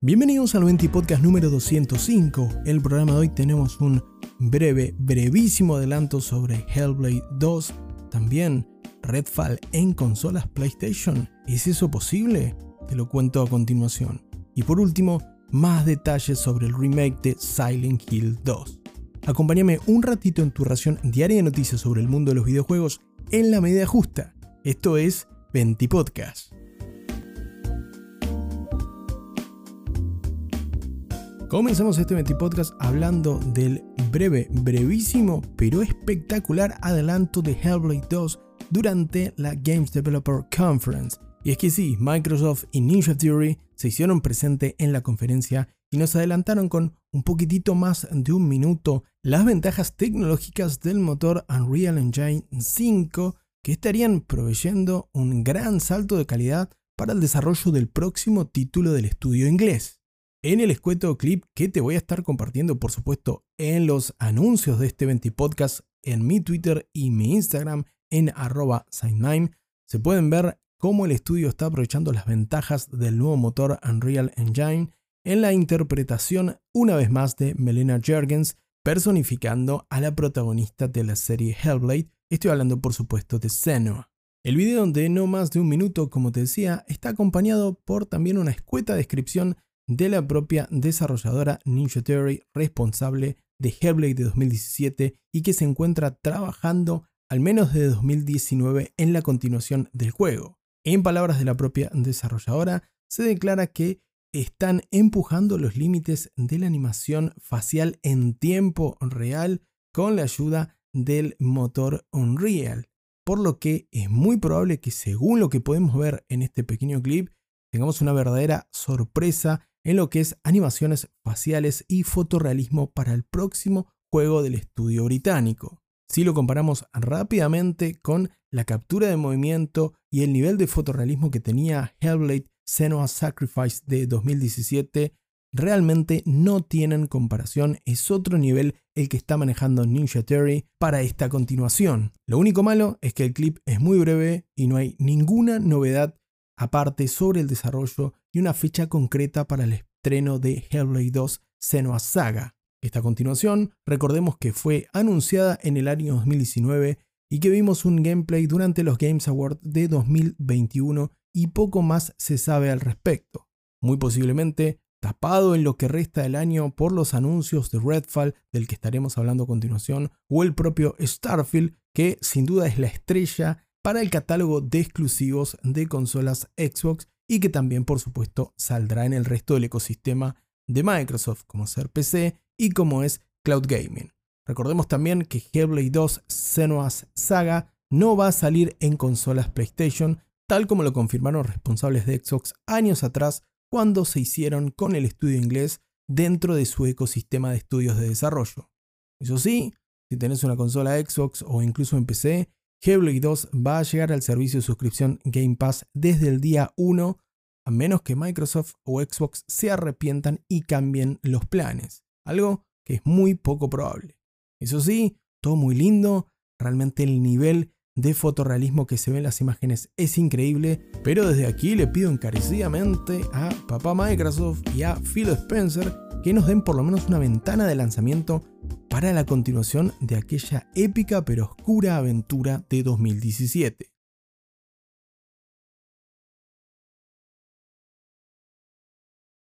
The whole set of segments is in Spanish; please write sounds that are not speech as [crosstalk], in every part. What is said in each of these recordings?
Bienvenidos al 20 Podcast número 205. El programa de hoy tenemos un breve, brevísimo adelanto sobre Hellblade 2. También Redfall en consolas PlayStation. ¿Es eso posible? Te lo cuento a continuación. Y por último, más detalles sobre el remake de Silent Hill 2. Acompáñame un ratito en tu ración diaria de noticias sobre el mundo de los videojuegos en la medida justa. Esto es 20 Podcast. Comenzamos este 20 Podcast hablando del breve, brevísimo, pero espectacular adelanto de Hellblade 2 durante la Games Developer Conference. Y es que sí, Microsoft y Ninja Theory se hicieron presente en la conferencia y nos adelantaron con un poquitito más de un minuto las ventajas tecnológicas del motor Unreal Engine 5 que estarían proveyendo un gran salto de calidad para el desarrollo del próximo título del estudio inglés. En el escueto clip que te voy a estar compartiendo, por supuesto, en los anuncios de este 20 podcast en mi Twitter y mi Instagram en arroba se pueden ver cómo el estudio está aprovechando las ventajas del nuevo motor Unreal Engine en la interpretación una vez más de Melena Jergens, personificando a la protagonista de la serie Hellblade, estoy hablando por supuesto de Senua. El video de no más de un minuto, como te decía, está acompañado por también una escueta descripción de la propia desarrolladora Ninja Theory responsable de Hellblade de 2017 y que se encuentra trabajando al menos desde 2019 en la continuación del juego. En palabras de la propia desarrolladora, se declara que están empujando los límites de la animación facial en tiempo real con la ayuda del motor Unreal, por lo que es muy probable que según lo que podemos ver en este pequeño clip, tengamos una verdadera sorpresa en lo que es animaciones faciales y fotorrealismo para el próximo juego del estudio británico. Si lo comparamos rápidamente con la captura de movimiento y el nivel de fotorrealismo que tenía Hellblade Senua's Sacrifice de 2017, realmente no tienen comparación, es otro nivel el que está manejando Ninja Theory para esta continuación. Lo único malo es que el clip es muy breve y no hay ninguna novedad aparte sobre el desarrollo y una fecha concreta para el estreno de Hellblade 2 Senua's Saga. Esta continuación, recordemos que fue anunciada en el año 2019 y que vimos un gameplay durante los Games Awards de 2021 y poco más se sabe al respecto. Muy posiblemente tapado en lo que resta del año por los anuncios de Redfall del que estaremos hablando a continuación o el propio Starfield que sin duda es la estrella para el catálogo de exclusivos de consolas Xbox y que también por supuesto saldrá en el resto del ecosistema de Microsoft como ser PC y como es Cloud Gaming. Recordemos también que Hellblade 2 Senua's Saga no va a salir en consolas PlayStation, tal como lo confirmaron responsables de Xbox años atrás cuando se hicieron con el estudio inglés dentro de su ecosistema de estudios de desarrollo. Eso sí, si tenés una consola Xbox o incluso en PC, Hellblade 2 va a llegar al servicio de suscripción Game Pass desde el día 1, a menos que Microsoft o Xbox se arrepientan y cambien los planes algo que es muy poco probable. Eso sí, todo muy lindo, realmente el nivel de fotorrealismo que se ve en las imágenes es increíble, pero desde aquí le pido encarecidamente a papá Microsoft y a Phil Spencer que nos den por lo menos una ventana de lanzamiento para la continuación de aquella épica pero oscura aventura de 2017.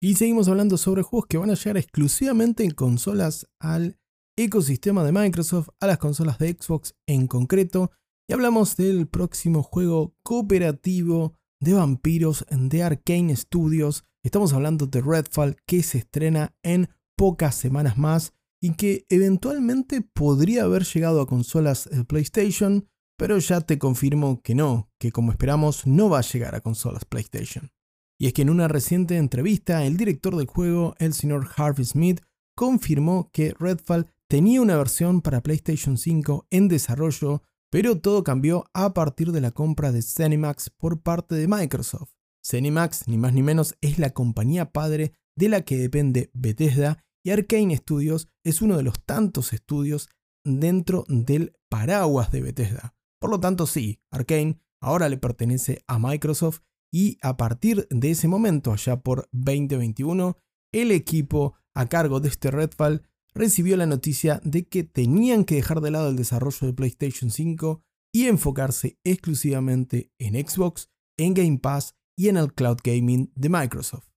Y seguimos hablando sobre juegos que van a llegar exclusivamente en consolas al ecosistema de Microsoft, a las consolas de Xbox en concreto. Y hablamos del próximo juego cooperativo de vampiros de Arkane Studios. Estamos hablando de Redfall que se estrena en pocas semanas más y que eventualmente podría haber llegado a consolas de PlayStation, pero ya te confirmo que no, que como esperamos no va a llegar a consolas PlayStation. Y es que en una reciente entrevista, el director del juego, el señor Harvey Smith, confirmó que Redfall tenía una versión para PlayStation 5 en desarrollo, pero todo cambió a partir de la compra de Zenimax por parte de Microsoft. Zenimax, ni más ni menos, es la compañía padre de la que depende Bethesda y Arkane Studios es uno de los tantos estudios dentro del paraguas de Bethesda. Por lo tanto, sí, Arkane ahora le pertenece a Microsoft y a partir de ese momento, allá por 2021, el equipo a cargo de este Redfall recibió la noticia de que tenían que dejar de lado el desarrollo de PlayStation 5 y enfocarse exclusivamente en Xbox, en Game Pass y en el cloud gaming de Microsoft.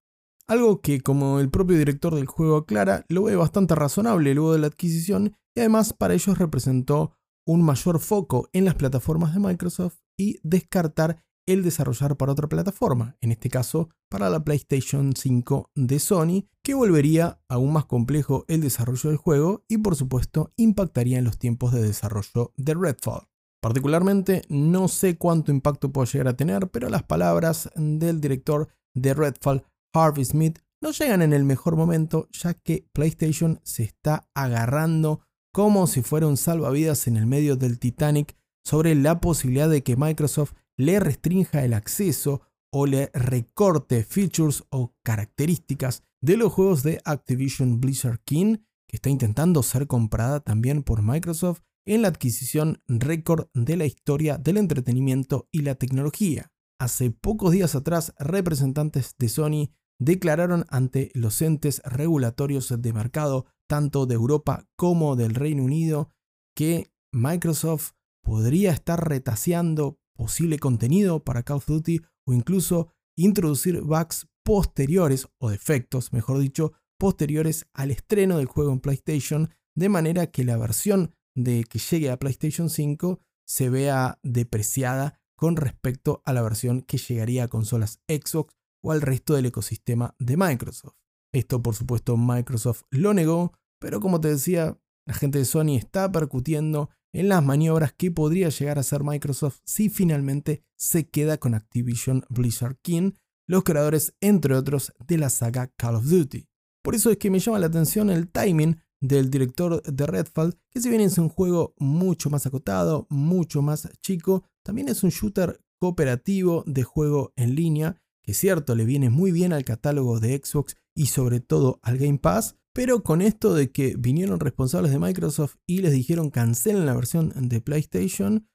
Algo que, como el propio director del juego aclara, lo ve bastante razonable luego de la adquisición y además para ellos representó un mayor foco en las plataformas de Microsoft y descartar el desarrollar para otra plataforma, en este caso para la PlayStation 5 de Sony, que volvería aún más complejo el desarrollo del juego y por supuesto impactaría en los tiempos de desarrollo de Redfall. Particularmente no sé cuánto impacto puede llegar a tener, pero las palabras del director de Redfall, Harvey Smith, no llegan en el mejor momento ya que PlayStation se está agarrando como si fuera un salvavidas en el medio del Titanic sobre la posibilidad de que Microsoft le restrinja el acceso o le recorte features o características de los juegos de Activision Blizzard King, que está intentando ser comprada también por Microsoft en la adquisición récord de la historia del entretenimiento y la tecnología. Hace pocos días atrás, representantes de Sony declararon ante los entes regulatorios de mercado, tanto de Europa como del Reino Unido, que Microsoft podría estar retaseando posible contenido para Call of Duty o incluso introducir bugs posteriores o defectos, mejor dicho, posteriores al estreno del juego en PlayStation, de manera que la versión de que llegue a PlayStation 5 se vea depreciada con respecto a la versión que llegaría a consolas Xbox o al resto del ecosistema de Microsoft. Esto por supuesto Microsoft lo negó, pero como te decía, la gente de Sony está percutiendo en las maniobras que podría llegar a hacer Microsoft si finalmente se queda con Activision Blizzard King, los creadores entre otros de la saga Call of Duty. Por eso es que me llama la atención el timing del director de Redfall, que si bien es un juego mucho más acotado, mucho más chico, también es un shooter cooperativo de juego en línea, que cierto le viene muy bien al catálogo de Xbox y sobre todo al Game Pass, pero con esto de que vinieron responsables de Microsoft y les dijeron cancelen la versión de PlayStation,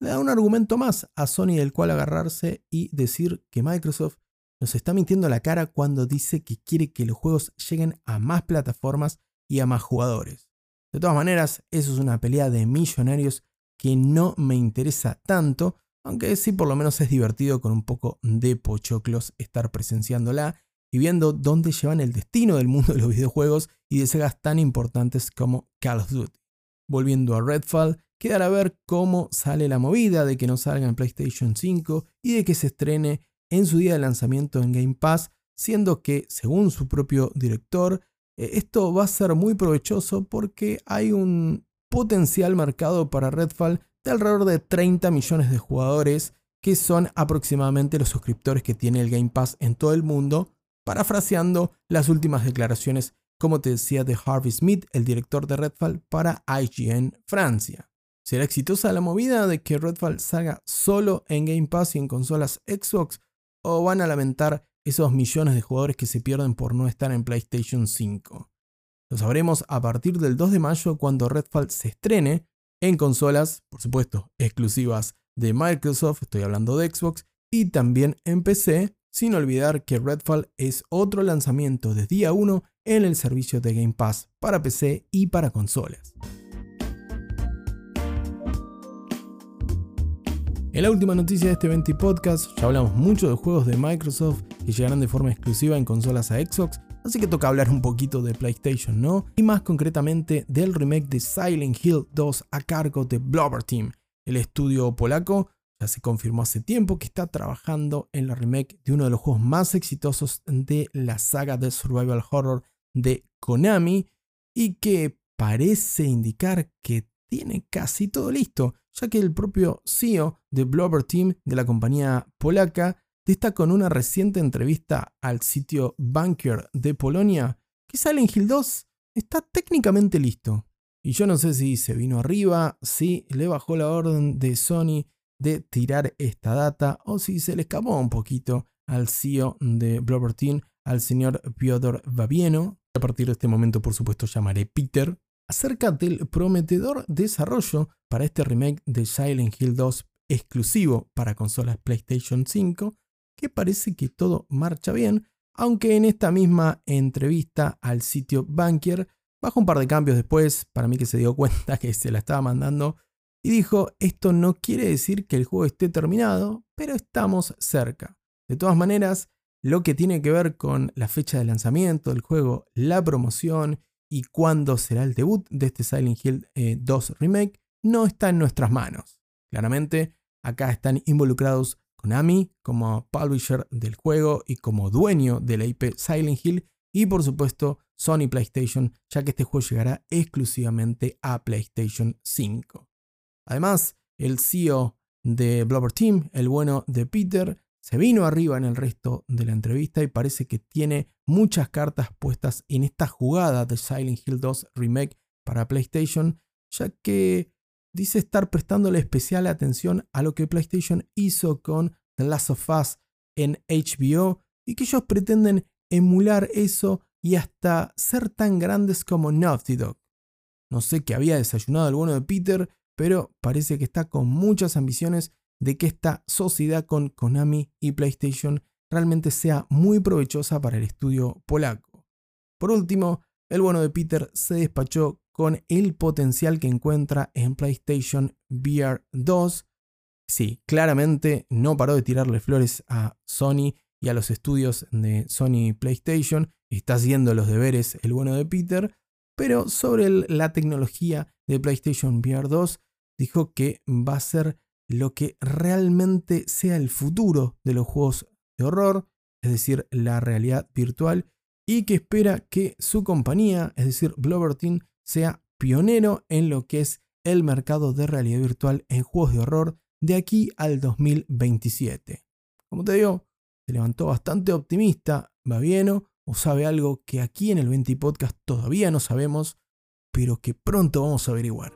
le da un argumento más a Sony del cual agarrarse y decir que Microsoft nos está mintiendo la cara cuando dice que quiere que los juegos lleguen a más plataformas y a más jugadores. De todas maneras, eso es una pelea de millonarios que no me interesa tanto, aunque sí por lo menos es divertido con un poco de pochoclos estar presenciándola y viendo dónde llevan el destino del mundo de los videojuegos y de sagas tan importantes como Call of Duty. Volviendo a Redfall, quedará a ver cómo sale la movida de que no salga en PlayStation 5 y de que se estrene en su día de lanzamiento en Game Pass, siendo que, según su propio director, esto va a ser muy provechoso porque hay un potencial mercado para Redfall de alrededor de 30 millones de jugadores, que son aproximadamente los suscriptores que tiene el Game Pass en todo el mundo, parafraseando las últimas declaraciones, como te decía, de Harvey Smith, el director de Redfall, para IGN Francia. ¿Será exitosa la movida de que Redfall salga solo en Game Pass y en consolas Xbox? ¿O van a lamentar esos millones de jugadores que se pierden por no estar en PlayStation 5? Lo sabremos a partir del 2 de mayo cuando Redfall se estrene en consolas, por supuesto, exclusivas de Microsoft, estoy hablando de Xbox, y también en PC, sin olvidar que Redfall es otro lanzamiento de día 1 en el servicio de Game Pass para PC y para consolas. En la última noticia de este 20 podcast. Ya hablamos mucho de juegos de Microsoft que llegarán de forma exclusiva en consolas a Xbox, así que toca hablar un poquito de PlayStation, ¿no? Y más concretamente del remake de Silent Hill 2 a cargo de Blobber Team, el estudio polaco. Ya se confirmó hace tiempo que está trabajando en la remake de uno de los juegos más exitosos de la saga de survival horror de Konami y que parece indicar que tiene casi todo listo, ya que el propio CEO de Blobber Team de la compañía polaca destaca en una reciente entrevista al sitio Banker de Polonia que Silent Hill 2 está técnicamente listo. Y yo no sé si se vino arriba, si le bajó la orden de Sony de tirar esta data o si se le escapó un poquito al CEO de Blobber Team, al señor Piotr Babieno. A partir de este momento, por supuesto, llamaré Peter. Acerca del prometedor desarrollo para este remake de Silent Hill 2 exclusivo para consolas PlayStation 5, que parece que todo marcha bien, aunque en esta misma entrevista al sitio Bankier, bajó un par de cambios después, para mí que se dio [laughs] cuenta que se la estaba mandando, y dijo, esto no quiere decir que el juego esté terminado, pero estamos cerca. De todas maneras, lo que tiene que ver con la fecha de lanzamiento del juego, la promoción y cuándo será el debut de este Silent Hill 2 eh, Remake, no está en nuestras manos. Claramente, acá están involucrados Konami como publisher del juego y como dueño de la IP Silent Hill y por supuesto Sony PlayStation, ya que este juego llegará exclusivamente a PlayStation 5. Además, el CEO de Blubber Team, el bueno de Peter, se vino arriba en el resto de la entrevista y parece que tiene muchas cartas puestas en esta jugada de Silent Hill 2 Remake para PlayStation, ya que dice estar prestándole especial atención a lo que PlayStation hizo con The Last of Us en HBO y que ellos pretenden emular eso y hasta ser tan grandes como Naughty Dog. No sé qué había desayunado el bueno de Peter, pero parece que está con muchas ambiciones de que esta sociedad con Konami y PlayStation realmente sea muy provechosa para el estudio polaco. Por último, el bueno de Peter se despachó con el potencial que encuentra en PlayStation VR 2. Sí, claramente no paró de tirarle flores a Sony y a los estudios de Sony PlayStation, está haciendo los deberes el bueno de Peter, pero sobre la tecnología de PlayStation VR 2 dijo que va a ser lo que realmente sea el futuro de los juegos de horror, es decir, la realidad virtual, y que espera que su compañía, es decir, Blover Team, sea pionero en lo que es el mercado de realidad virtual en juegos de horror de aquí al 2027. Como te digo, se levantó bastante optimista, va bien o sabe algo que aquí en el 20 Podcast todavía no sabemos, pero que pronto vamos a averiguar.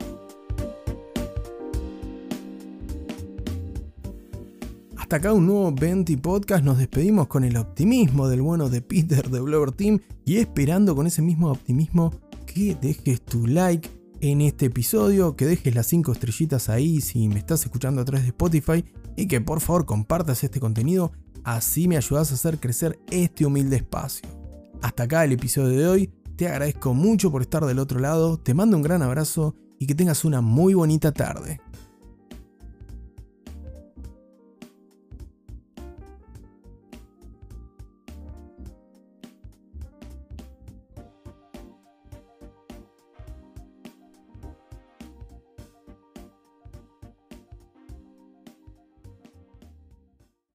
Hasta acá un nuevo 20 Podcast, nos despedimos con el optimismo del bueno de Peter de Blower Team y esperando con ese mismo optimismo que dejes tu like en este episodio, que dejes las 5 estrellitas ahí si me estás escuchando a través de Spotify y que por favor compartas este contenido, así me ayudas a hacer crecer este humilde espacio. Hasta acá el episodio de hoy, te agradezco mucho por estar del otro lado, te mando un gran abrazo y que tengas una muy bonita tarde.